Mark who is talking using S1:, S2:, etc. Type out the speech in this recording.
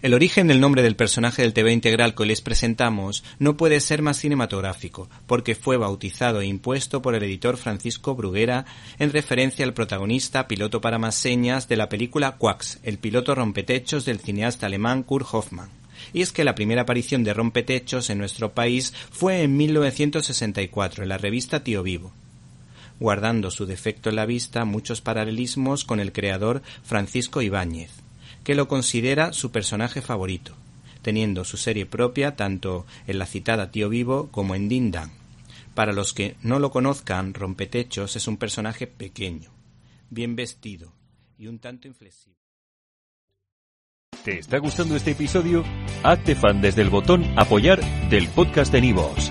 S1: El origen del nombre del personaje del TV integral que les presentamos no puede ser más cinematográfico, porque fue bautizado e impuesto por el editor Francisco Bruguera en referencia al protagonista piloto para más señas de la película Quax, el piloto rompetechos del cineasta alemán Kurt Hoffmann. Y es que la primera aparición de rompetechos en nuestro país fue en 1964 en la revista Tío Vivo guardando su defecto en la vista muchos paralelismos con el creador Francisco Ibáñez que lo considera su personaje favorito, teniendo su serie propia tanto en la citada Tío Vivo como en Dindan. Para los que no lo conozcan, Rompetechos es un personaje pequeño, bien vestido y un tanto inflexible.
S2: ¿Te está gustando este episodio? Hazte fan desde el botón Apoyar del podcast de Nivos.